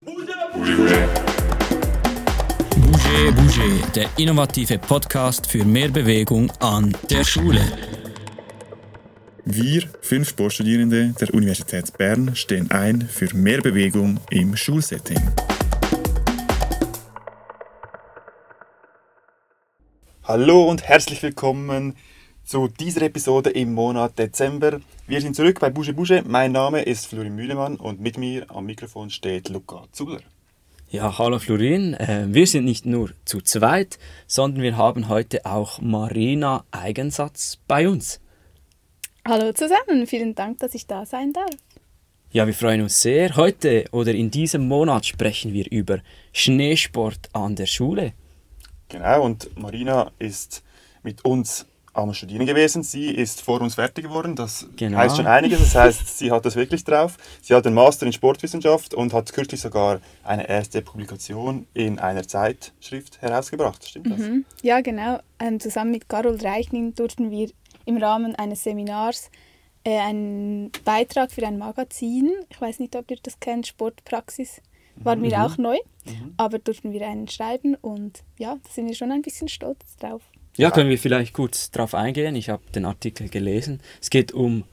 Bouge, Bouge, der innovative Podcast für mehr Bewegung an der Schule. Wir, fünf Sportstudierende der Universität Bern, stehen ein für mehr Bewegung im Schulsetting. Hallo und herzlich willkommen zu dieser Episode im Monat Dezember. Wir sind zurück bei Bouge Bouge. Mein Name ist Florin Mühlemann und mit mir am Mikrofon steht Luca Zuller. Ja, hallo Florin. Äh, wir sind nicht nur zu zweit, sondern wir haben heute auch Marina Eigensatz bei uns. Hallo zusammen, vielen Dank, dass ich da sein darf. Ja, wir freuen uns sehr. Heute oder in diesem Monat sprechen wir über Schneesport an der Schule. Genau, und Marina ist mit uns am Studieren gewesen. Sie ist vor uns fertig geworden. Das genau. heißt schon einiges. Das heißt, sie hat das wirklich drauf. Sie hat einen Master in Sportwissenschaft und hat kürzlich sogar eine erste Publikation in einer Zeitschrift herausgebracht. Stimmt das? Mhm. Ja, genau. Ähm, zusammen mit Carol Reichling durften wir im Rahmen eines Seminars äh, einen Beitrag für ein Magazin, ich weiß nicht, ob ihr das kennt, Sportpraxis, war mhm. mir auch neu, mhm. aber durften wir einen schreiben und ja, da sind wir schon ein bisschen stolz drauf. Ja, können wir vielleicht kurz darauf eingehen. Ich habe den Artikel gelesen. Es geht um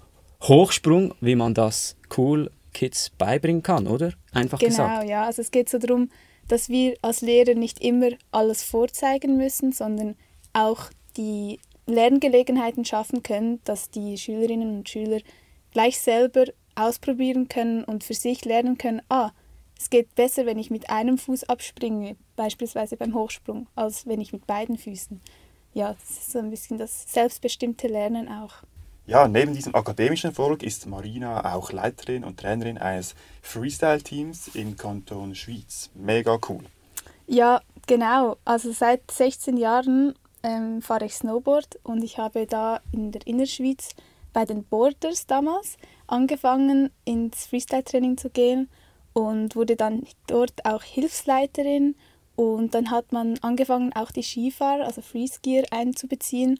Hochsprung, wie man das cool Kids beibringen kann, oder? Einfach genau, gesagt. Genau, ja. Also es geht so darum, dass wir als Lehrer nicht immer alles vorzeigen müssen, sondern auch die Lerngelegenheiten schaffen können, dass die Schülerinnen und Schüler gleich selber ausprobieren können und für sich lernen können, ah, es geht besser, wenn ich mit einem Fuß abspringe, beispielsweise beim Hochsprung, als wenn ich mit beiden Füßen ja, das ist so ein bisschen das selbstbestimmte Lernen auch. Ja, neben diesem akademischen Erfolg ist Marina auch Leiterin und Trainerin eines Freestyle-Teams im Kanton Schwyz. Mega cool. Ja, genau. Also seit 16 Jahren ähm, fahre ich Snowboard und ich habe da in der Innerschweiz bei den Borders damals angefangen, ins Freestyle-Training zu gehen und wurde dann dort auch Hilfsleiterin und dann hat man angefangen, auch die Skifahrer, also Freeskier, einzubeziehen.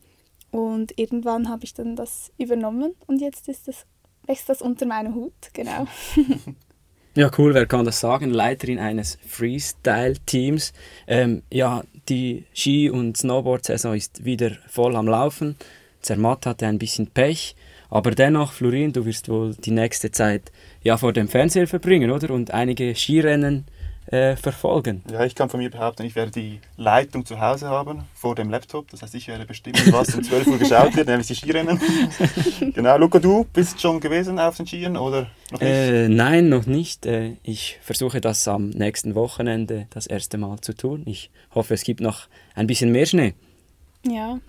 Und irgendwann habe ich dann das übernommen und jetzt ist das, wächst das unter meinem Hut, genau. ja, cool, wer kann das sagen? Leiterin eines Freestyle-Teams. Ähm, ja, die Ski- und Snowboard-Saison ist wieder voll am Laufen. Zermatt hatte ein bisschen Pech. Aber dennoch, Florin, du wirst wohl die nächste Zeit ja vor dem Fernseher verbringen, oder? Und einige Skirennen äh, verfolgen. Ja, ich kann von mir behaupten, ich werde die Leitung zu Hause haben, vor dem Laptop. Das heißt, ich werde bestimmen, was um 12 Uhr geschaut wird, nämlich die Skirennen. genau, Luca, du bist schon gewesen auf den Skiern oder noch nicht? Äh, nein, noch nicht. Äh, ich versuche das am nächsten Wochenende das erste Mal zu tun. Ich hoffe, es gibt noch ein bisschen mehr Schnee. Ja,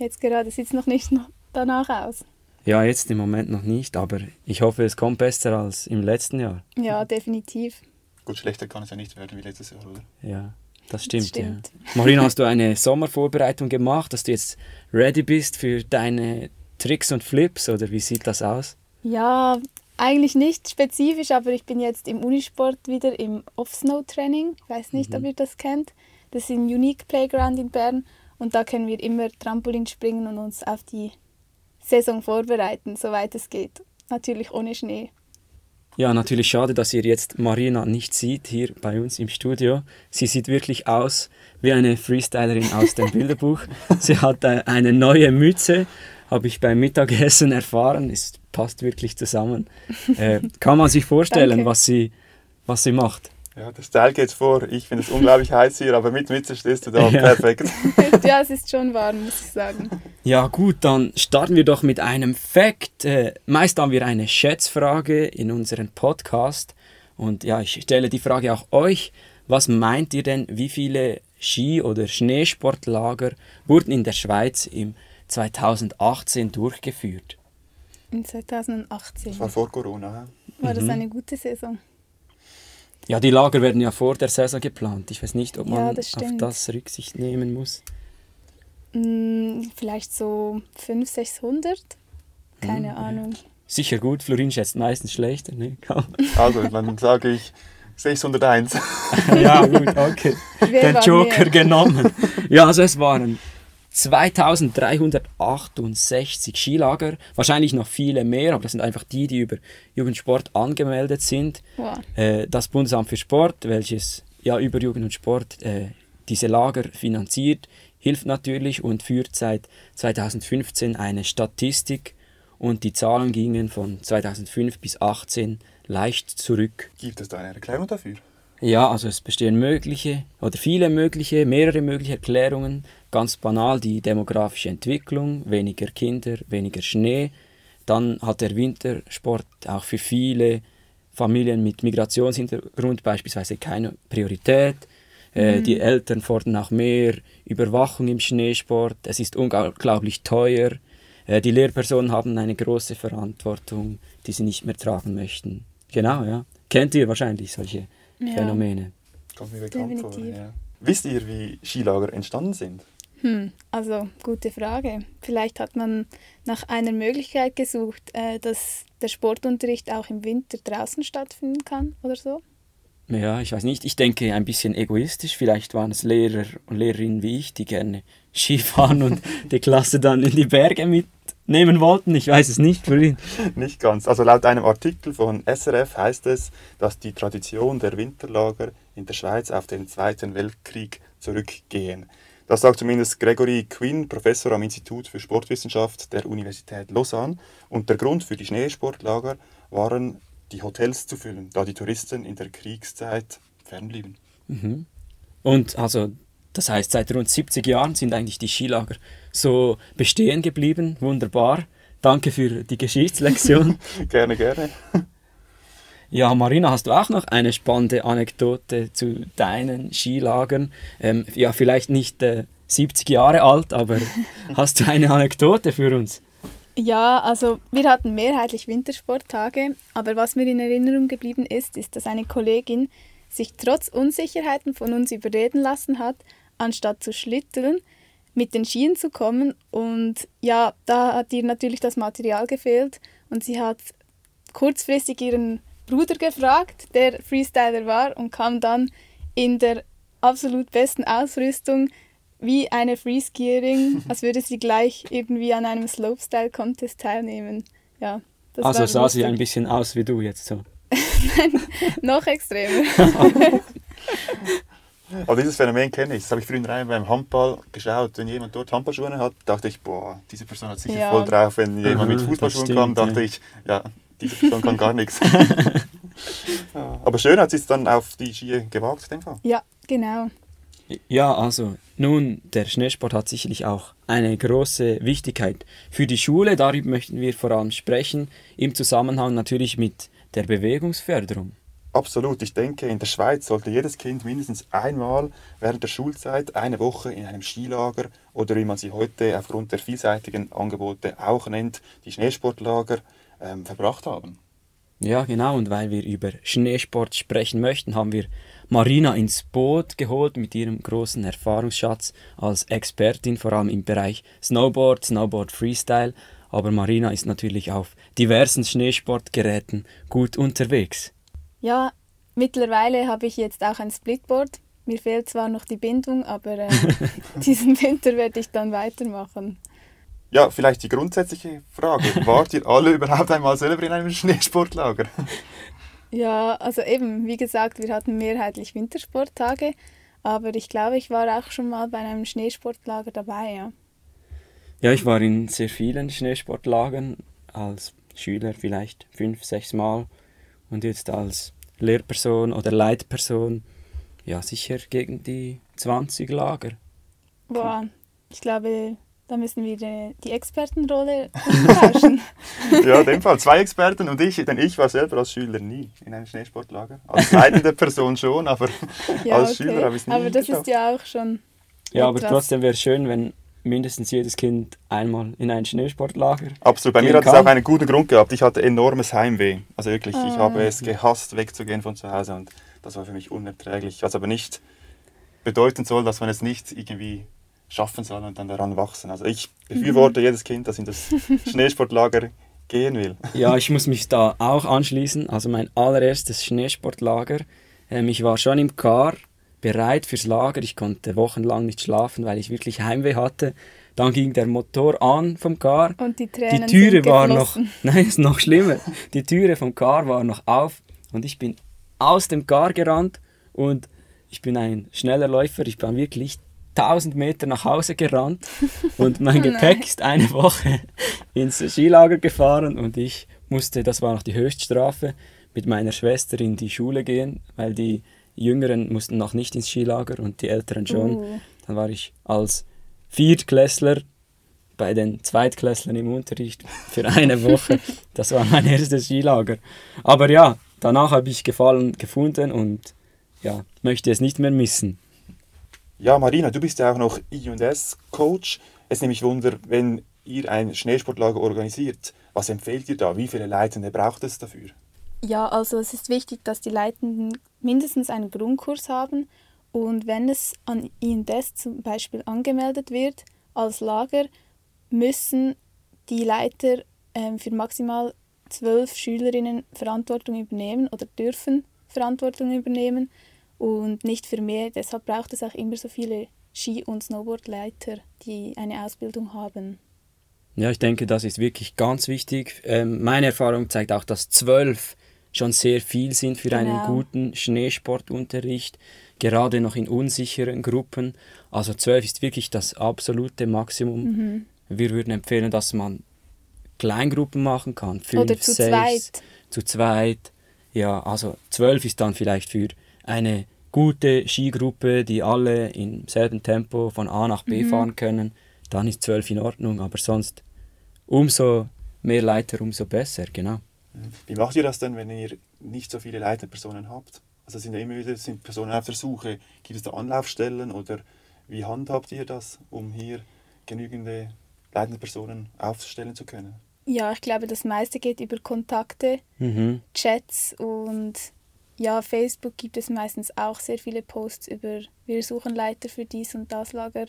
jetzt gerade sieht es noch nicht danach aus. Ja, jetzt im Moment noch nicht, aber ich hoffe, es kommt besser als im letzten Jahr. Ja, definitiv. Gut, schlechter kann es ja nicht werden wie letztes Jahr, oder? Ja, das stimmt. Das stimmt. Ja. Marina, hast du eine Sommervorbereitung gemacht, dass du jetzt ready bist für deine Tricks und Flips oder wie sieht das aus? Ja, eigentlich nicht spezifisch, aber ich bin jetzt im Unisport wieder im Off-Snow-Training. Ich weiß nicht, mhm. ob ihr das kennt. Das ist ein Unique Playground in Bern und da können wir immer Trampolin springen und uns auf die Saison vorbereiten, soweit es geht. Natürlich ohne Schnee. Ja, natürlich schade, dass ihr jetzt Marina nicht seht hier bei uns im Studio. Sie sieht wirklich aus wie eine Freestylerin aus dem Bilderbuch. Sie hat äh, eine neue Mütze, habe ich beim Mittagessen erfahren. Es passt wirklich zusammen. Äh, kann man sich vorstellen, was sie, was sie macht? Ja, der Style geht vor. Ich finde es unglaublich heiß hier, aber mit Mütze stehst du da ja. perfekt. ja, es ist schon warm, muss ich sagen. Ja, gut, dann starten wir doch mit einem Fact. Äh, meist haben wir eine Schätzfrage in unserem Podcast. Und ja, ich stelle die Frage auch euch. Was meint ihr denn, wie viele Ski- oder Schneesportlager wurden in der Schweiz im 2018 durchgeführt? In 2018? Das war vor Corona. War das mhm. eine gute Saison? Ja, die Lager werden ja vor der Saison geplant. Ich weiß nicht, ob man ja, das auf das Rücksicht nehmen muss. Hm, vielleicht so 500, 600? Keine hm, Ahnung. Ja. Sicher gut, Florin schätzt meistens schlechter. Ne? also, dann sage ich 601. ja, gut, okay. Wer Den Joker mehr? genommen. Ja, also es waren 2368 Skilager, wahrscheinlich noch viele mehr, aber das sind einfach die, die über Jugendsport angemeldet sind. Wow. Äh, das Bundesamt für Sport, welches ja über Jugend und Sport äh, diese Lager finanziert, hilft natürlich und führt seit 2015 eine Statistik und die Zahlen gingen von 2005 bis 2018 leicht zurück. Gibt es da eine Erklärung dafür? Ja, also es bestehen mögliche oder viele mögliche, mehrere mögliche Erklärungen. Ganz banal die demografische Entwicklung, weniger Kinder, weniger Schnee. Dann hat der Wintersport auch für viele Familien mit Migrationshintergrund beispielsweise keine Priorität. Äh, mhm. Die Eltern fordern auch mehr Überwachung im Schneesport. Es ist unglaublich teuer. Äh, die Lehrpersonen haben eine große Verantwortung, die sie nicht mehr tragen möchten. Genau, ja. Kennt ihr wahrscheinlich solche ja. Phänomene. Kommt mir bekannt vor. Ja. Wisst ihr, wie Skilager entstanden sind? Hm, also gute Frage. Vielleicht hat man nach einer Möglichkeit gesucht, äh, dass der Sportunterricht auch im Winter draußen stattfinden kann oder so. Ja, ich weiß nicht. Ich denke ein bisschen egoistisch. Vielleicht waren es Lehrer und Lehrerinnen wie ich, die gerne Skifahren und die Klasse dann in die Berge mitnehmen wollten. Ich weiß es nicht. Nicht ganz. Also laut einem Artikel von SRF heißt es, dass die Tradition der Winterlager in der Schweiz auf den Zweiten Weltkrieg zurückgehen. Das sagt zumindest Gregory Quinn, Professor am Institut für Sportwissenschaft der Universität Lausanne. Und der Grund für die Schneesportlager waren die Hotels zu füllen, da die Touristen in der Kriegszeit fernblieben. Mhm. Und also, das heißt, seit rund 70 Jahren sind eigentlich die Skilager so bestehen geblieben. Wunderbar. Danke für die Geschichtslektion. gerne, gerne. Ja, Marina, hast du auch noch eine spannende Anekdote zu deinen Skilagern? Ähm, ja, vielleicht nicht äh, 70 Jahre alt, aber hast du eine Anekdote für uns? Ja, also wir hatten mehrheitlich Wintersporttage, aber was mir in Erinnerung geblieben ist, ist, dass eine Kollegin sich trotz Unsicherheiten von uns überreden lassen hat, anstatt zu schlitteln, mit den Skien zu kommen. Und ja, da hat ihr natürlich das Material gefehlt und sie hat kurzfristig ihren Bruder gefragt, der Freestyler war, und kam dann in der absolut besten Ausrüstung wie eine Freeskierin, als würde sie gleich irgendwie an einem Slopestyle-Contest teilnehmen. Ja, also sah lustig. sie ein bisschen aus wie du jetzt so. Nein, noch extremer. Aber dieses Phänomen kenne ich. Das habe ich früher rein beim Handball geschaut. Wenn jemand dort Handballschuhe hat, dachte ich, boah, diese Person hat sicher ja. voll drauf. Wenn jemand mit Fußballschuhen kam, dachte ja. ich, ja, diese Person kann gar nichts. Aber schön hat sie es dann auf die Ski gewagt, in dem Fall. Ja, genau. Ja, also nun, der Schneesport hat sicherlich auch eine große Wichtigkeit für die Schule. Darüber möchten wir vor allem sprechen, im Zusammenhang natürlich mit der Bewegungsförderung. Absolut. Ich denke, in der Schweiz sollte jedes Kind mindestens einmal während der Schulzeit eine Woche in einem Skilager oder wie man sie heute aufgrund der vielseitigen Angebote auch nennt, die Schneesportlager, ähm, verbracht haben. Ja, genau. Und weil wir über Schneesport sprechen möchten, haben wir Marina ins Boot geholt mit ihrem großen Erfahrungsschatz als Expertin, vor allem im Bereich Snowboard, Snowboard Freestyle. Aber Marina ist natürlich auf diversen Schneesportgeräten gut unterwegs. Ja, mittlerweile habe ich jetzt auch ein Splitboard. Mir fehlt zwar noch die Bindung, aber äh, diesen Winter werde ich dann weitermachen. Ja, vielleicht die grundsätzliche Frage. Wart ihr alle überhaupt einmal selber in einem Schneesportlager? Ja, also eben, wie gesagt, wir hatten mehrheitlich Wintersporttage, aber ich glaube, ich war auch schon mal bei einem Schneesportlager dabei, ja. Ja, ich war in sehr vielen Schneesportlagern, als Schüler vielleicht fünf, sechs Mal und jetzt als Lehrperson oder Leitperson, ja, sicher gegen die 20 Lager. Boah, ich glaube, da müssen wir die, die Expertenrolle tauschen. ja, in dem Fall zwei Experten und ich, denn ich war selber als Schüler nie in einem Schneesportlager. Als leitende Person schon, aber ja, als okay. Schüler habe ich es nie Aber das geschafft. ist ja auch schon. Ja, aber trotzdem wäre es schön, wenn mindestens jedes Kind einmal in ein Schneesportlager. Absolut. Bei mir hat es auch einen guten Grund gehabt. Ich hatte enormes Heimweh. Also wirklich, ah. ich habe es gehasst, wegzugehen von zu Hause und das war für mich unerträglich. Was aber nicht bedeuten soll, dass man es nicht irgendwie schaffen soll und dann daran wachsen. Also ich befürworte mhm. jedes Kind, das in das Schneesportlager gehen will. Ja, ich muss mich da auch anschließen. Also mein allererstes Schneesportlager. Ähm, ich war schon im Car bereit fürs Lager. Ich konnte wochenlang nicht schlafen, weil ich wirklich Heimweh hatte. Dann ging der Motor an vom Car. Und die Tränen Die Türe sind war noch, nein, ist noch schlimmer. Die Türe vom Car war noch auf und ich bin aus dem Car gerannt und ich bin ein schneller Läufer. Ich bin wirklich 1000 Meter nach Hause gerannt und mein Oh. Gepäck ist eine Woche ins Skilager gefahren und ich musste, das war noch die Höchststrafe, mit meiner Schwester in die Schule gehen, weil die Jüngeren mussten noch nicht ins Skilager und die Älteren schon. Uh. Dann war ich als Viertklässler bei den Zweitklässlern im Unterricht für eine Woche. Das war mein erstes Skilager. Aber ja, danach habe ich Gefallen gefunden und ja, möchte es nicht mehr missen. Ja, Marina, du bist ja auch noch I&S-Coach. Es nimmt mich Wunder, wenn ihr ein Schneesportlager organisiert, was empfehlt ihr da? Wie viele Leitende braucht es dafür? Ja, also es ist wichtig, dass die Leitenden mindestens einen Grundkurs haben und wenn es an INDES zum Beispiel angemeldet wird als Lager, müssen die Leiter ähm, für maximal zwölf Schülerinnen Verantwortung übernehmen oder dürfen Verantwortung übernehmen und nicht für mehr. Deshalb braucht es auch immer so viele Ski- und Snowboardleiter, die eine Ausbildung haben. Ja, ich denke, das ist wirklich ganz wichtig. Ähm, meine Erfahrung zeigt auch, dass zwölf schon sehr viel sind für einen Genau. guten Schneesportunterricht, gerade noch in unsicheren Gruppen. Also zwölf ist wirklich das absolute Maximum. Mhm. Wir würden empfehlen, dass man Kleingruppen machen kann. Fünf, Oder zu sechs, zweit. Zu zweit. Ja, also zwölf ist dann vielleicht für eine gute Skigruppe, die alle im selben Tempo von A nach B Mhm. fahren können. Dann ist zwölf in Ordnung, aber sonst umso mehr Leiter, umso besser, genau. Wie macht ihr das denn, wenn ihr nicht so viele leitende Personen habt? Also sind ja immer wieder sind Personen auf der Suche. Gibt es da Anlaufstellen oder wie handhabt ihr das, um hier genügende leitende Personen aufstellen zu können? Ja, ich glaube, das meiste geht über Kontakte, Mhm. Chats und ja, Facebook gibt es meistens auch sehr viele Posts über wir suchen Leiter für dies und das Lager.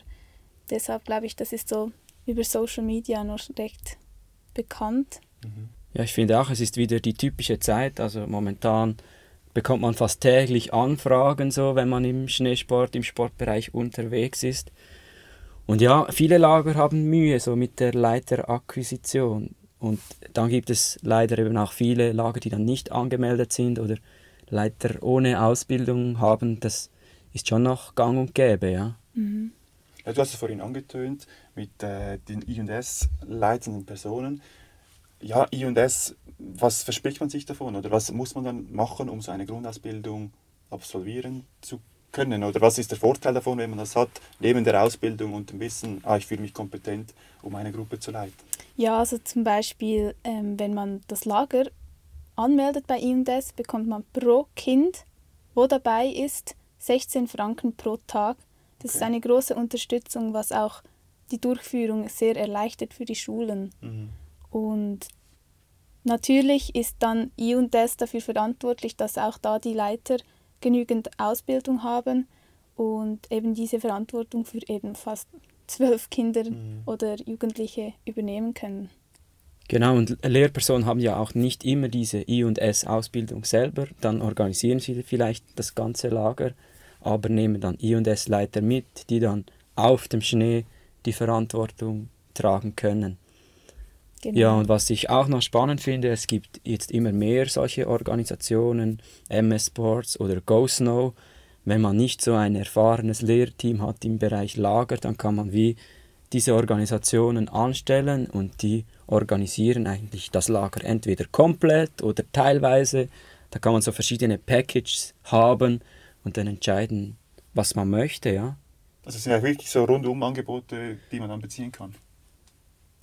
Deshalb glaube ich, das ist so über Social Media noch recht bekannt. Ja, ich finde auch, es ist wieder die typische Zeit. Also momentan bekommt man fast täglich Anfragen, so wenn man im Schneesport, im Sportbereich unterwegs ist. Und ja, viele Lager haben Mühe so mit der Leiterakquisition. Und dann gibt es leider eben auch viele Lager, die dann nicht angemeldet sind oder Leiter ohne Ausbildung haben. Das ist schon noch gang und gäbe, ja. Ja, du hast es vorhin angetönt mit äh, den I&S leitenden Personen. Ja, I&S, was verspricht man sich davon oder was muss man dann machen, um so eine Grundausbildung absolvieren zu können? Oder was ist der Vorteil davon, wenn man das hat, neben der Ausbildung und dem Wissen, ah, ich fühle mich kompetent, um eine Gruppe zu leiten? Ja, also zum Beispiel, ähm, wenn man das Lager anmeldet bei IMDS, bekommt man pro Kind, wo dabei ist, 16 Franken pro Tag. Das ist Okay. eine große Unterstützung, was auch die Durchführung sehr erleichtert für die Schulen. Mhm. Und natürlich ist dann I&S dafür verantwortlich, dass auch da die Leiter genügend Ausbildung haben und eben diese Verantwortung für eben fast zwölf Kinder Mhm. oder Jugendliche übernehmen können. Genau, und Lehrpersonen haben ja auch nicht immer diese I&S-Ausbildung selber. Dann organisieren sie vielleicht das ganze Lager, aber nehmen dann I&S-Leiter mit, die dann auf dem Schnee die Verantwortung tragen können. Genau. Ja, und was ich auch noch spannend finde, es gibt jetzt immer mehr solche Organisationen, MS Sports oder Go Snow. Wenn man nicht so ein erfahrenes Lehrteam hat im Bereich Lager, dann kann man wie diese Organisationen anstellen und die organisieren eigentlich das Lager entweder komplett oder teilweise. Da kann man so verschiedene Packages haben und dann entscheiden, was man möchte, ja. Also es sind ja wirklich so rundum Angebote, die man dann beziehen kann.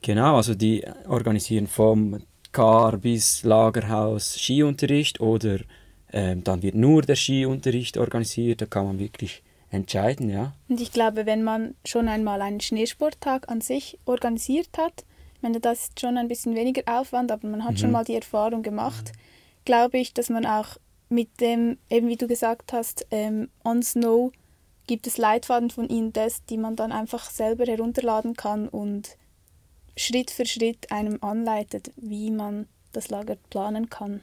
Genau, also die organisieren vom Car bis Lagerhaus Skiunterricht oder ähm, dann wird nur der Skiunterricht organisiert, da kann man wirklich entscheiden, ja. Und ich glaube, wenn man schon einmal einen Schneesporttag an sich organisiert hat, ich meine, das ist schon ein bisschen weniger Aufwand, aber man hat schon mal die Erfahrung gemacht, glaube ich, dass man auch mit dem, eben wie du gesagt hast, ähm, On Snow gibt es Leitfaden von Indes, die man dann einfach selber herunterladen kann und Schritt für Schritt einem anleitet, wie man das Lager planen kann.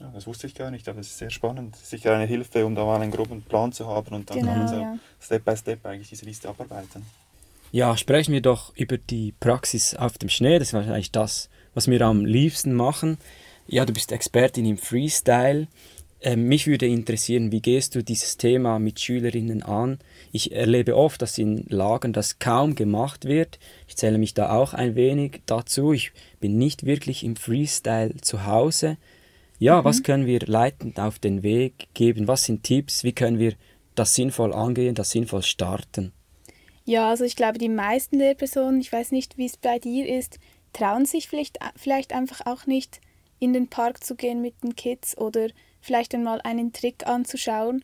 Ja, das wusste ich gar nicht, aber es ist sehr spannend. Sicher eine Hilfe, um da mal einen groben Plan zu haben und dann kann Genau, man so ja. Step by Step eigentlich diese Liste abarbeiten. Ja, sprechen wir doch über die Praxis auf dem Schnee. Das ist wahrscheinlich das, was wir am liebsten machen. Ja, du bist Expertin im Freestyle. Ähm, mich würde interessieren, wie gehst du dieses Thema mit Schülerinnen an? Ich erlebe oft, dass in Lagern das kaum gemacht wird. Ich zähle mich da auch ein wenig dazu. Ich bin nicht wirklich im Freestyle zu Hause. Ja, mhm. was können wir leitend auf den Weg geben? Was sind Tipps? Wie können wir das sinnvoll angehen, das sinnvoll starten? Ja, also ich glaube, die meisten Lehrpersonen, ich weiß nicht, wie es bei dir ist, trauen sich vielleicht, vielleicht einfach auch nicht in den Park zu gehen mit den Kids oder vielleicht einmal einen Trick anzuschauen.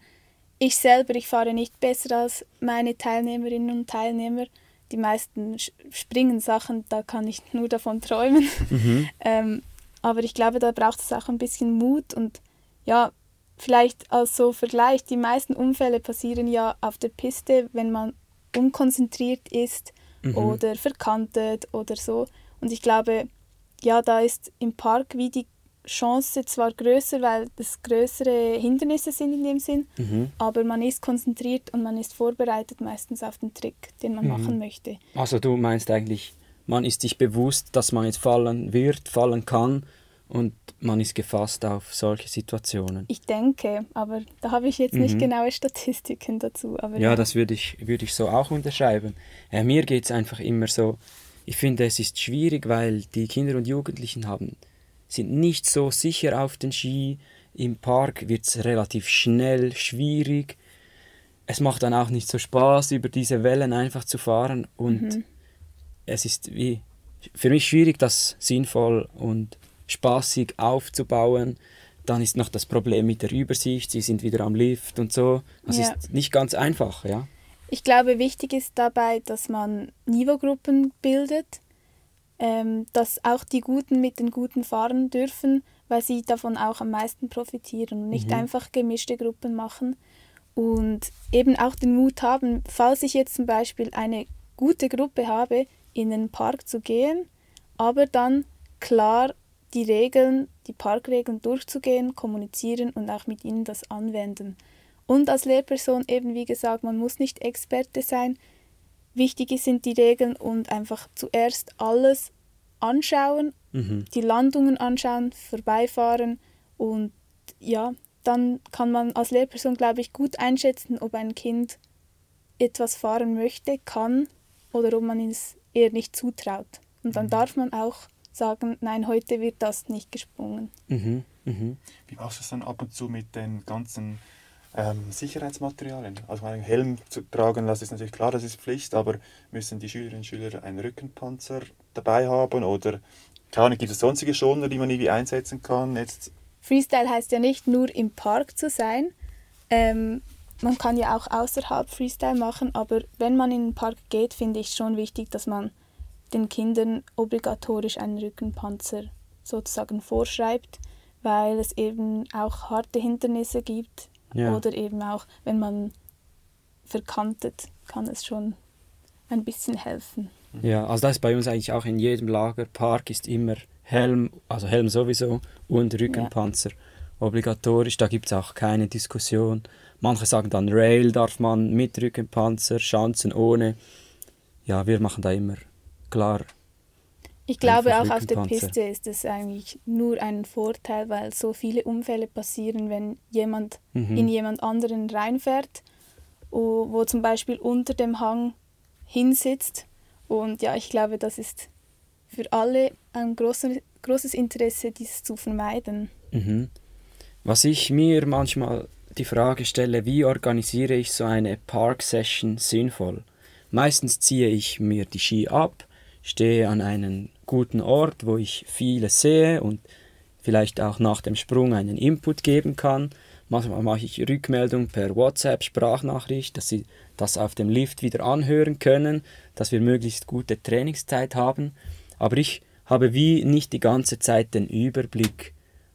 Ich selber, ich fahre nicht besser als meine Teilnehmerinnen und Teilnehmer. Die meisten springen Sachen, da kann ich nur davon träumen. Mhm. ähm, aber ich glaube, da braucht es auch ein bisschen Mut und ja, vielleicht als so Vergleich, die meisten Unfälle passieren ja auf der Piste, wenn man unkonzentriert ist mhm. oder verkantet oder so. Und ich glaube, ja, da ist im Park wie die Chance zwar größer, weil das größere Hindernisse sind in dem Sinn, mhm. aber man ist konzentriert und man ist vorbereitet meistens auf den Trick, den man mhm. machen möchte. Also du meinst eigentlich, man ist sich bewusst, dass man jetzt fallen wird, fallen kann und man ist gefasst auf solche Situationen. Ich denke, aber da habe ich jetzt mhm. nicht genaue Statistiken dazu. ja, ja, das würde ich, würd ich so auch unterschreiben. Äh, mir geht es einfach immer so, ich finde, es ist schwierig, weil die Kinder und Jugendlichen haben sind nicht so sicher auf den Ski. Im Park wird es relativ schnell schwierig. Es macht dann auch nicht so Spaß, über diese Wellen einfach zu fahren. Und mhm. Es ist wie für mich schwierig, das sinnvoll und spaßig aufzubauen. Dann ist noch das Problem mit der Übersicht. Sie sind wieder am Lift und so. Das ja. ist nicht ganz einfach, ja. Ich glaube, wichtig ist dabei, dass man Niveaugruppen bildet ähm, dass auch die Guten mit den Guten fahren dürfen, weil sie davon auch am meisten profitieren und nicht mhm. einfach gemischte Gruppen machen. Und eben auch den Mut haben, falls ich jetzt zum Beispiel eine gute Gruppe habe, in den Park zu gehen, aber dann klar die Regeln, die Parkregeln durchzugehen, kommunizieren und auch mit ihnen das anwenden. Und als Lehrperson eben, wie gesagt, man muss nicht Experte sein, Wichtig sind die Regeln und einfach zuerst alles anschauen, mhm. die Landungen anschauen, vorbeifahren und ja, dann kann man als Lehrperson, glaube ich, gut einschätzen, ob ein Kind etwas fahren möchte, kann oder ob man es eher nicht zutraut. Und dann mhm. darf man auch sagen, nein, heute wird das nicht gesprungen. Mhm. Mhm. Wie machst du es dann ab und zu mit den ganzen ähm, Sicherheitsmaterialien. Also einen Helm zu tragen, das ist natürlich klar, das ist Pflicht, aber müssen die Schülerinnen und Schüler einen Rückenpanzer dabei haben oder keine gibt es sonstige Schoner, die man irgendwie einsetzen kann? Jetzt Freestyle heißt ja nicht nur im Park zu sein. Ähm, man kann ja auch außerhalb Freestyle machen, aber wenn man in den Park geht, finde ich schon wichtig, dass man den Kindern obligatorisch einen Rückenpanzer sozusagen vorschreibt, weil es eben auch harte Hindernisse gibt, ja. Oder eben auch, wenn man verkantet, kann es schon ein bisschen helfen. Ja, also das ist bei uns eigentlich auch in jedem Lagerpark ist immer Helm, also Helm sowieso und Rückenpanzer ja. obligatorisch. Da gibt es auch keine Diskussion. Manche sagen dann Rail darf man mit Rückenpanzer, Schanzen ohne. Ja, wir machen da immer klar ich glaube, auch auf der Piste ist es eigentlich nur ein Vorteil, weil so viele Unfälle passieren, wenn jemand mhm. in jemand anderen reinfährt, wo, wo zum Beispiel unter dem Hang hinsitzt. Und ja, ich glaube, das ist für alle ein großes, großes Interesse, dies zu vermeiden. Mhm. Was ich mir manchmal die Frage stelle, wie organisiere ich so eine Park-Session sinnvoll? Meistens ziehe ich mir die Ski ab, stehe an einem guten Ort, wo ich vieles sehe und vielleicht auch nach dem Sprung einen Input geben kann. Manchmal mache ich Rückmeldung per WhatsApp, Sprachnachricht, dass sie das auf dem Lift wieder anhören können, dass wir möglichst gute Trainingszeit haben. Aber ich habe wie nicht die ganze Zeit den Überblick,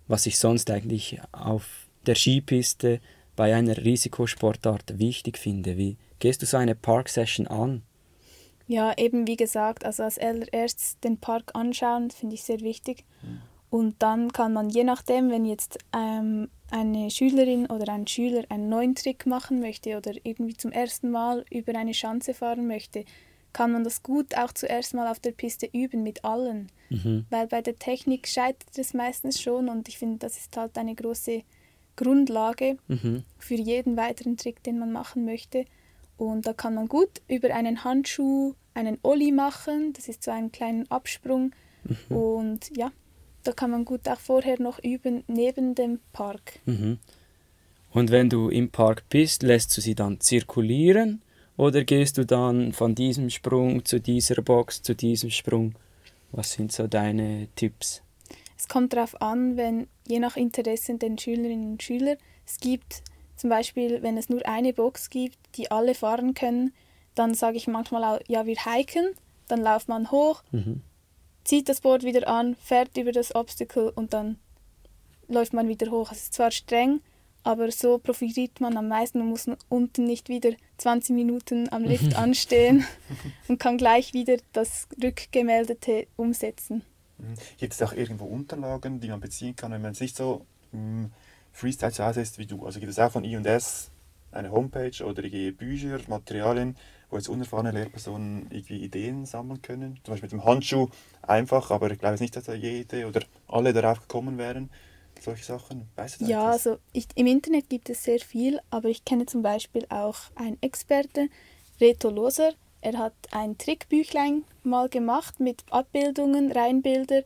was ich sonst eigentlich auf der Skipiste bei einer Risikosportart wichtig finde. Wie gehst du so eine Park-Session an? Ja, eben wie gesagt, also als allererstes den Park anschauen, finde ich sehr wichtig. Mhm. Und dann kann man je nachdem, wenn jetzt ähm, eine Schülerin oder ein Schüler einen neuen Trick machen möchte oder irgendwie zum ersten Mal über eine Schanze fahren möchte, kann man das gut auch zuerst mal auf der Piste üben mit allen. Mhm. Weil bei der Technik scheitert es meistens schon und ich finde, das ist halt eine große Grundlage mhm. für jeden weiteren Trick, den man machen möchte. Und da kann man gut über einen Handschuh einen Olli machen, das ist so ein kleiner Absprung. Mhm. Und ja, da kann man gut auch vorher noch üben, neben dem Park. Mhm. Und wenn du im Park bist, lässt du sie dann zirkulieren oder gehst du dann von diesem Sprung zu dieser Box, zu diesem Sprung? Was sind so deine Tipps? Es kommt darauf an, wenn je nach Interessen den Schülerinnen und Schülern, es gibt zum Beispiel, wenn es nur eine Box gibt, die alle fahren können, dann sage ich manchmal auch, ja, wir hiken, dann läuft man hoch, mhm. zieht das Board wieder an, fährt über das Obstacle und dann läuft man wieder hoch. Es ist zwar streng, aber so profitiert man am meisten und muss unten nicht wieder 20 Minuten am Lift anstehen und kann gleich wieder das Rückgemeldete umsetzen. Mhm. Gibt es auch irgendwo Unterlagen, die man beziehen kann, wenn man nicht so mm, Freestyle zu Hause ist wie du? Also gibt es auch von I&S eine Homepage oder Bücher, Materialien, wo jetzt unerfahrene Lehrpersonen irgendwie Ideen sammeln können? Zum Beispiel mit dem Handschuh einfach, aber ich glaube nicht, dass da jede oder alle darauf gekommen wären solche Sachen? Weißt du ja, also ich, im Internet gibt es sehr viel, aber ich kenne zum Beispiel auch einen Experte, Reto Loser. Er hat ein Trickbüchlein mal gemacht mit Abbildungen, Reihenbilder,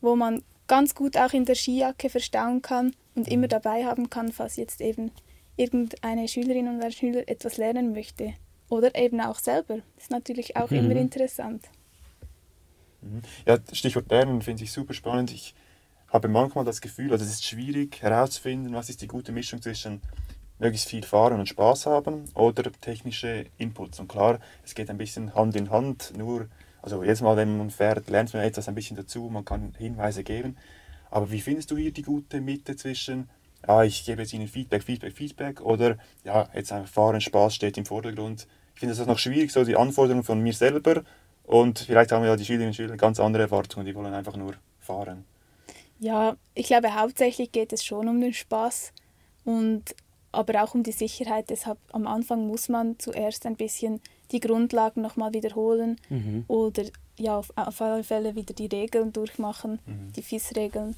wo man ganz gut auch in der Skijacke verstauen kann und immer mhm. dabei haben kann, falls jetzt eben irgendeine Schülerin oder ein Schüler etwas lernen möchte. Oder eben auch selber. Das ist natürlich auch mhm. immer interessant. Mhm. Ja, Stichwort Lernen finde ich super spannend. Ich habe manchmal das Gefühl, also es ist schwierig herauszufinden, was ist die gute Mischung zwischen möglichst viel fahren und Spaß haben oder technische Inputs. Und klar, es geht ein bisschen Hand in Hand, nur, also jedes Mal, wenn man fährt, lernt man etwas ein bisschen dazu, man kann Hinweise geben. Aber wie findest du hier die gute Mitte zwischen, ja, ich gebe jetzt Ihnen Feedback, Feedback, Feedback oder ja, jetzt einfach fahren, Spaß steht im Vordergrund. Ich finde das noch schwierig, so die Anforderungen von mir selber und vielleicht haben ja die Schülerinnen und Schüler ganz andere Erwartungen, die wollen einfach nur fahren. Ja, ich glaube, hauptsächlich geht es schon um den Spaß und aber auch um die Sicherheit. Deshalb am Anfang muss man zuerst ein bisschen die Grundlagen nochmal wiederholen mhm. oder ja, auf, auf alle Fälle wieder die Regeln durchmachen, mhm. die FIS-Regeln.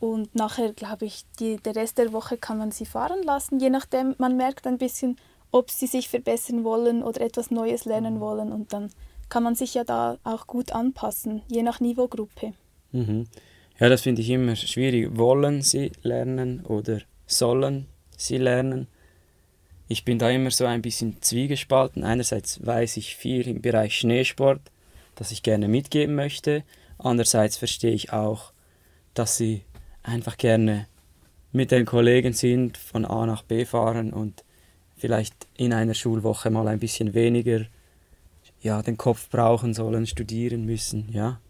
Und nachher, glaube ich, die, der Rest der Woche kann man sie fahren lassen, je nachdem, man merkt ein bisschen, ob sie sich verbessern wollen oder etwas Neues lernen mhm. wollen. Und dann kann man sich ja da auch gut anpassen, je nach Niveaugruppe. Mhm. Ja, das finde ich immer schwierig. Wollen sie lernen oder sollen sie lernen? Ich bin da immer so ein bisschen zwiegespalten. Einerseits weiß ich viel im Bereich Schneesport, das ich gerne mitgeben möchte. Andererseits verstehe ich auch, dass sie einfach gerne mit den Kollegen sind, von A nach B fahren und vielleicht in einer Schulwoche mal ein bisschen weniger ja, den Kopf brauchen sollen, studieren müssen. Ja.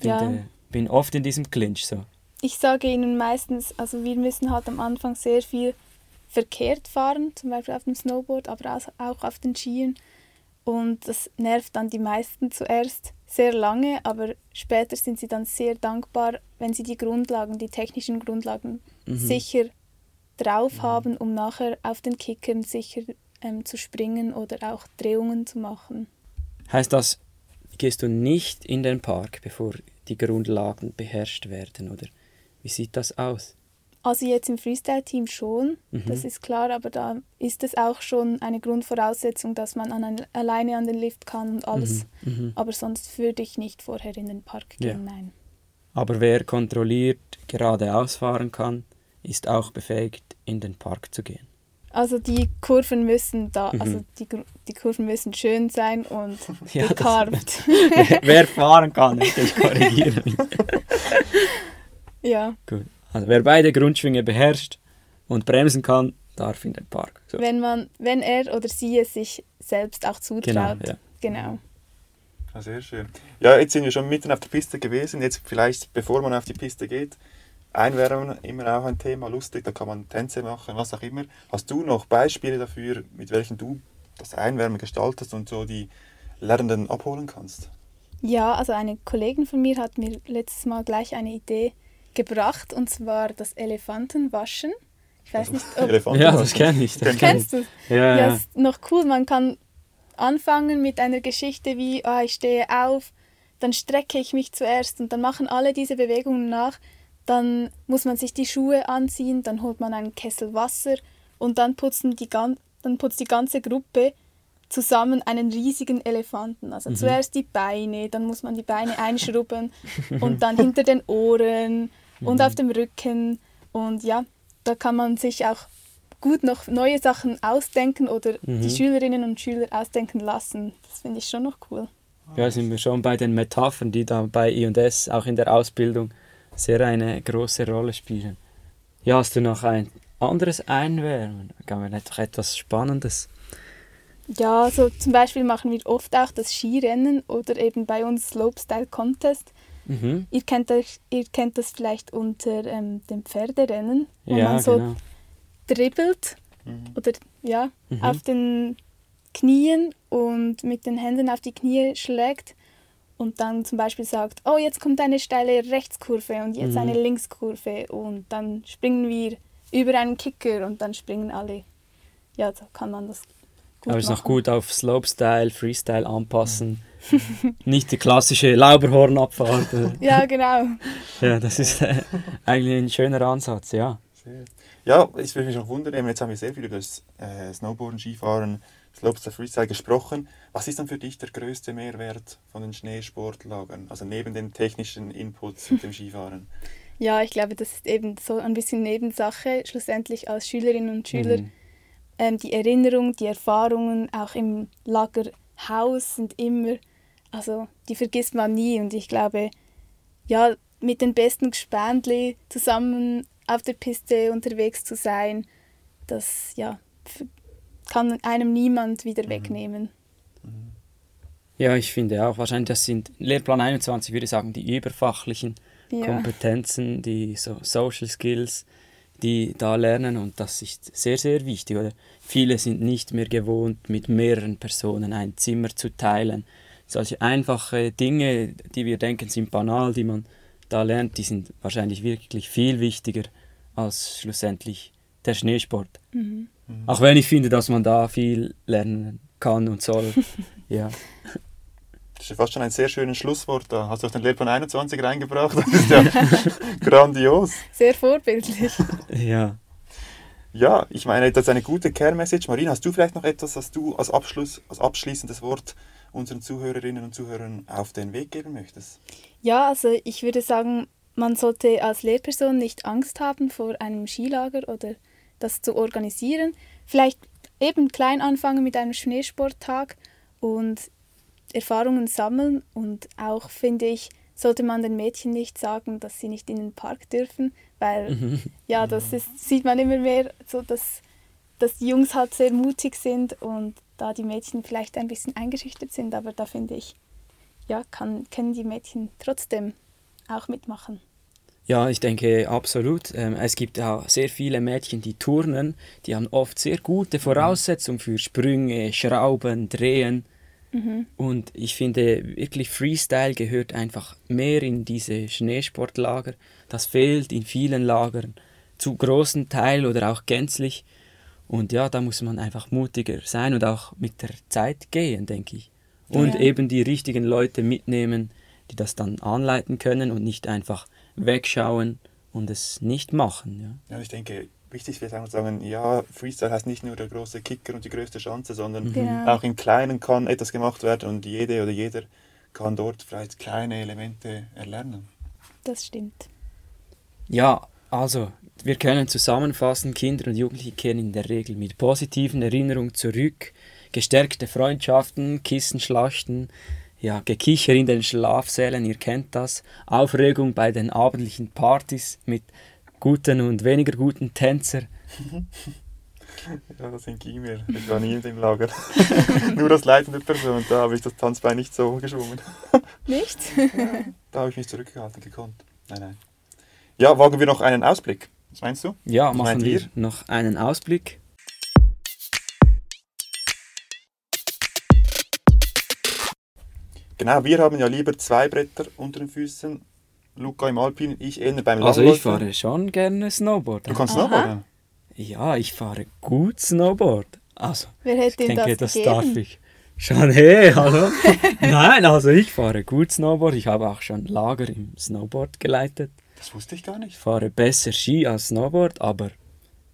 Finde, ja bin oft in diesem Clinch so. Ich sage ihnen meistens, also wir müssen halt am Anfang sehr viel verkehrt fahren, zum Beispiel auf dem Snowboard, aber auch auf den Skien. Und das nervt dann die meisten zuerst sehr lange, aber später sind sie dann sehr dankbar, wenn sie die Grundlagen, die technischen Grundlagen mhm. sicher drauf mhm. haben, um nachher auf den Kickern sicher ähm, zu springen oder auch Drehungen zu machen. Heißt das, gehst du nicht in den Park, bevor die Grundlagen beherrscht werden, oder wie sieht das aus? Also jetzt im Freestyle-Team schon, mhm. das ist klar, aber da ist es auch schon eine Grundvoraussetzung, dass man an ein, alleine an den Lift kann und alles. Mhm. Mhm. Aber sonst würde ich nicht vorher in den Park gehen, ja. nein. Aber wer kontrolliert geradeaus fahren kann, ist auch befähigt, in den Park zu gehen. Also die Kurven müssen da, mhm. also die, die Kurven müssen schön sein und ja, gekarbt. wer fahren kann, ich korrigiere mich. Ja. Gut. Also wer beide Grundschwinge beherrscht und bremsen kann, darf in den Park. So. Wenn man, wenn er oder sie es sich selbst auch zutraut. Genau. Ja. genau. Ja, sehr schön. Ja, jetzt sind wir schon mitten auf der Piste gewesen. Jetzt vielleicht, bevor man auf die Piste geht, Einwärmen immer auch ein Thema, lustig, da kann man Tänze machen, was auch immer. Hast du noch Beispiele dafür, mit welchen du das Einwärmen gestaltest und so die Lernenden abholen kannst? Ja, also eine Kollegin von mir hat mir letztes Mal gleich eine Idee gebracht und zwar das Elefantenwaschen. Ich weiß nicht, ob... Elefanten ja, das kenne ich. Das kennst du? Ja, ja, ist noch cool. Man kann anfangen mit einer Geschichte wie, oh, ich stehe auf, dann strecke ich mich zuerst und dann machen alle diese Bewegungen nach. Dann muss man sich die Schuhe anziehen, dann holt man einen Kessel Wasser und dann, putzen die, dann putzt die ganze Gruppe zusammen einen riesigen Elefanten. Also mhm. zuerst die Beine, dann muss man die Beine einschrubben und dann hinter den Ohren und mhm. auf dem Rücken. Und ja, da kann man sich auch gut noch neue Sachen ausdenken oder mhm. die Schülerinnen und Schüler ausdenken lassen. Das finde ich schon noch cool. Ja, sind wir schon bei den Metaphern, die da bei I&S auch in der Ausbildung sehr eine große Rolle spielen. Ja, hast du noch ein anderes Einwärmen? Haben wir noch etwas Spannendes? Ja, so zum Beispiel machen wir oft auch das Skirennen oder eben bei uns Slopestyle Contest. Mhm. Ihr, kennt das, ihr kennt das vielleicht unter ähm, dem Pferderennen, wo ja, man so genau. dribbelt mhm. oder ja, mhm. auf den Knien und mit den Händen auf die Knie schlägt und dann zum Beispiel sagt, oh, jetzt kommt eine steile Rechtskurve und jetzt mhm. eine Linkskurve und dann springen wir über einen Kicker und dann springen alle. Ja, so kann man das gut Aber es ist noch gut auf Slopestyle, Freestyle anpassen. Nicht die klassische Lauberhornabfahrt. ja, genau. Ja, das ist äh, eigentlich ein schöner Ansatz, ja. Ja, ich würde mich auch wundern, jetzt haben wir sehr viel über das äh, Snowboarden, Skifahren, Slopestyle Freestyle gesprochen. Was ist dann für dich der größte Mehrwert von den Schneesportlagern? Also neben den technischen Inputs und dem Skifahren? Ja, ich glaube, das ist eben so ein bisschen Nebensache. Schlussendlich als Schülerinnen und Schüler mhm. Ähm, die Erinnerung, die Erfahrungen auch im Lagerhaus sind immer, also die vergisst man nie. Und ich glaube, ja, mit den besten Gespendli zusammen auf der Piste unterwegs zu sein, das ja, kann einem niemand wieder mhm. wegnehmen. Ja, ich finde auch, wahrscheinlich das sind Lehrplan 21, würde ich sagen, die überfachlichen ja. Kompetenzen, die so Social Skills, die da lernen und das ist sehr, sehr wichtig. Oder? Viele sind nicht mehr gewohnt, mit mehreren Personen ein Zimmer zu teilen. Solche einfache Dinge, die wir denken, sind banal, die man da lernt, die sind wahrscheinlich wirklich viel wichtiger als schlussendlich der Schneesport. Mhm. Auch wenn ich finde, dass man da viel lernen kann und soll. ja. Das ist fast schon ein sehr schönes Schlusswort. Da hast du auch den Lehrplan 21 reingebracht. Das ist ja grandios. Sehr vorbildlich. ja. Ja, ich meine, das ist eine gute Kernmessage. Marina, hast du vielleicht noch etwas, das du als, Abschluss, als abschließendes Wort unseren Zuhörerinnen und Zuhörern auf den Weg geben möchtest? Ja, also ich würde sagen, man sollte als Lehrperson nicht Angst haben vor einem Skilager oder das zu organisieren. Vielleicht eben klein anfangen mit einem Schneesporttag und Erfahrungen sammeln. Und auch finde ich, sollte man den Mädchen nicht sagen, dass sie nicht in den Park dürfen, weil mhm. ja, das ist, sieht man immer mehr, so dass, dass die Jungs halt sehr mutig sind und da die Mädchen vielleicht ein bisschen eingeschüchtert sind, aber da finde ich, ja, kann, können die Mädchen trotzdem auch mitmachen. Ja, ich denke absolut. Ähm, es gibt auch sehr viele Mädchen, die turnen. Die haben oft sehr gute Voraussetzungen für Sprünge, Schrauben, Drehen. Mhm. Und ich finde wirklich Freestyle gehört einfach mehr in diese Schneesportlager. Das fehlt in vielen Lagern zu großen Teil oder auch gänzlich. Und ja, da muss man einfach mutiger sein und auch mit der Zeit gehen, denke ich. Und ja. eben die richtigen Leute mitnehmen, die das dann anleiten können und nicht einfach wegschauen und es nicht machen. Ja, ja ich denke, wichtig wäre sagen, sagen, ja, Freestyle heißt nicht nur der große Kicker und die größte Chance, sondern mhm. genau. auch im Kleinen kann etwas gemacht werden und jede oder jeder kann dort vielleicht kleine Elemente erlernen. Das stimmt. Ja, also wir können zusammenfassen, Kinder und Jugendliche kehren in der Regel mit positiven Erinnerungen zurück, gestärkte Freundschaften, Kissenschlachten, ja, Gekicher in den Schlafsälen, ihr kennt das, Aufregung bei den abendlichen Partys mit guten und weniger guten Tänzern. Ja, das ging mir. Ich war nie in dem Lager. Nur als leitende Person, da habe ich das Tanzbein nicht so geschwungen. Nicht? da habe ich mich zurückgehalten gekonnt. Nein, nein. Ja, wagen wir noch einen Ausblick. Was meinst du? Ja, Was machen wir noch einen Ausblick. Genau, wir haben ja lieber zwei Bretter unter den Füßen. Luca im Alpin, ich eher beim Langläufer. Also ich fahre schon gerne Snowboard. Du kannst Aha. Snowboarden? Ja, ich fahre gut Snowboard. Also, Wer hätte ich denke, das, das darf ich Schon hey, hallo? Nein, also ich fahre gut Snowboard. Ich habe auch schon Lager im Snowboard geleitet. Das wusste ich gar nicht. Ich fahre besser Ski als Snowboard, aber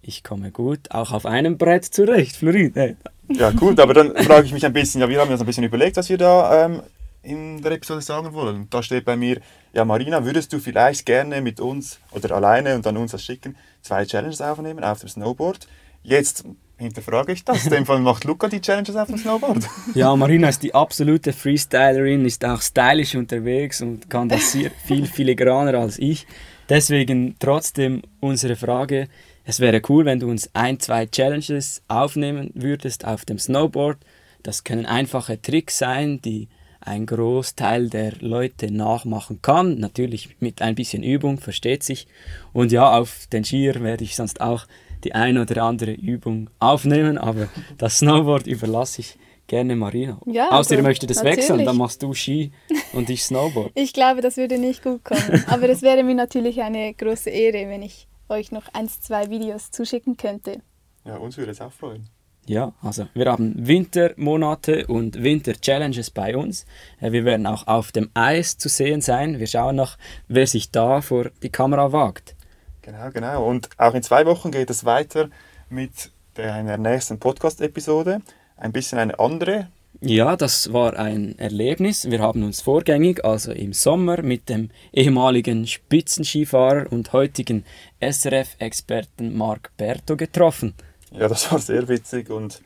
ich komme gut auch auf einem Brett zurecht, Florin. Hey. Ja, gut, aber dann frage ich mich ein bisschen, ja, wir haben uns ein bisschen überlegt, was wir da ähm, in der Episode sagen wollen. Da steht bei mir, ja Marina, würdest du vielleicht gerne mit uns oder alleine und dann uns das schicken, zwei Challenges aufnehmen auf dem Snowboard? Jetzt hinterfrage ich das. In dem Fall macht Luca die Challenges auf dem Snowboard. Ja, Marina ist die absolute Freestylerin, ist auch stylisch unterwegs und kann das viel filigraner als ich. Deswegen trotzdem unsere Frage, es wäre cool, wenn du uns ein, zwei Challenges aufnehmen würdest auf dem Snowboard. Das können einfache Tricks sein, die ein Großteil der Leute nachmachen kann. Natürlich mit ein bisschen Übung, versteht sich. Und ja, auf den Skier werde ich sonst auch die eine oder andere Übung aufnehmen, aber das Snowboard überlasse ich gerne Marina. Ja, Außer ihr möchtet es wechseln, dann machst du Ski und ich Snowboard. ich glaube, das würde nicht gut kommen. Aber es wäre mir natürlich eine große Ehre, wenn ich euch noch eins, zwei Videos zuschicken könnte. Ja, uns würde es auch freuen. Ja, also wir haben Wintermonate und Winter-Challenges bei uns. Äh, wir werden auch auf dem Eis zu sehen sein. Wir schauen noch, wer sich da vor die Kamera wagt. Genau, genau. Und auch in zwei Wochen geht es weiter mit der nächsten Podcast-Episode. Ein bisschen eine andere. Ja, das war ein Erlebnis. Wir haben uns vorgängig, also im Sommer, mit dem ehemaligen Spitzenskifahrer und heutigen SRF-Experten Marc Berto getroffen. Ja, das war sehr witzig und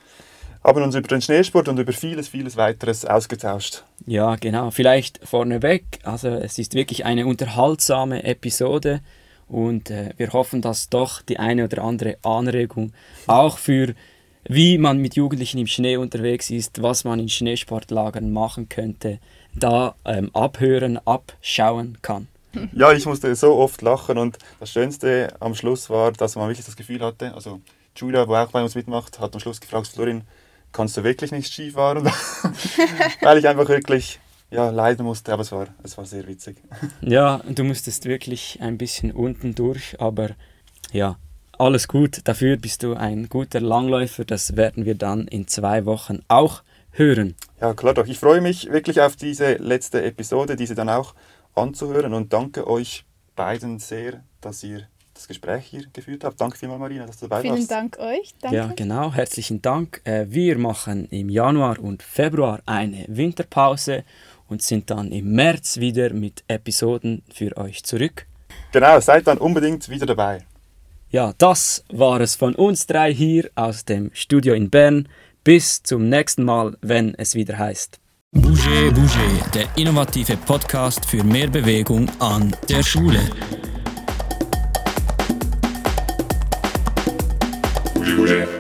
haben uns über den Schneesport und über vieles, vieles weiteres ausgetauscht. Ja, genau. Vielleicht vorneweg. Also es ist wirklich eine unterhaltsame Episode und äh, wir hoffen, dass doch die eine oder andere Anregung auch für wie man mit Jugendlichen im Schnee unterwegs ist, was man in Schneesportlagern machen könnte, da ähm, abhören, abschauen kann. Ja, ich musste so oft lachen und das Schönste am Schluss war, dass man wirklich das Gefühl hatte, also Julia, die auch bei uns mitmacht, hat am Schluss gefragt, Florin, kannst du wirklich nicht Skifahren? Weil ich einfach wirklich ja, leiden musste, aber es war, es war sehr witzig. Ja, du musstest wirklich ein bisschen unten durch, aber ja, alles gut. Dafür bist du ein guter Langläufer. Das werden wir dann in zwei Wochen auch hören. Ja, klar doch. Ich freue mich wirklich auf diese letzte Episode, diese dann auch anzuhören und danke euch beiden sehr, dass ihr das Gespräch hier geführt habt. Danke vielmals, Marina, dass du dabei Vielen warst. Vielen Dank euch. Danke. Ja, genau. Herzlichen Dank. Äh, wir machen im Januar und Februar eine Winterpause und sind dann im März wieder mit Episoden für euch zurück. Genau, seid dann unbedingt wieder dabei. Ja, das war es von uns drei hier aus dem Studio in Bern. Bis zum nächsten Mal, wenn es wieder heißt. Bouger Bouger, der innovative Podcast für mehr Bewegung an der Schule. Bouger.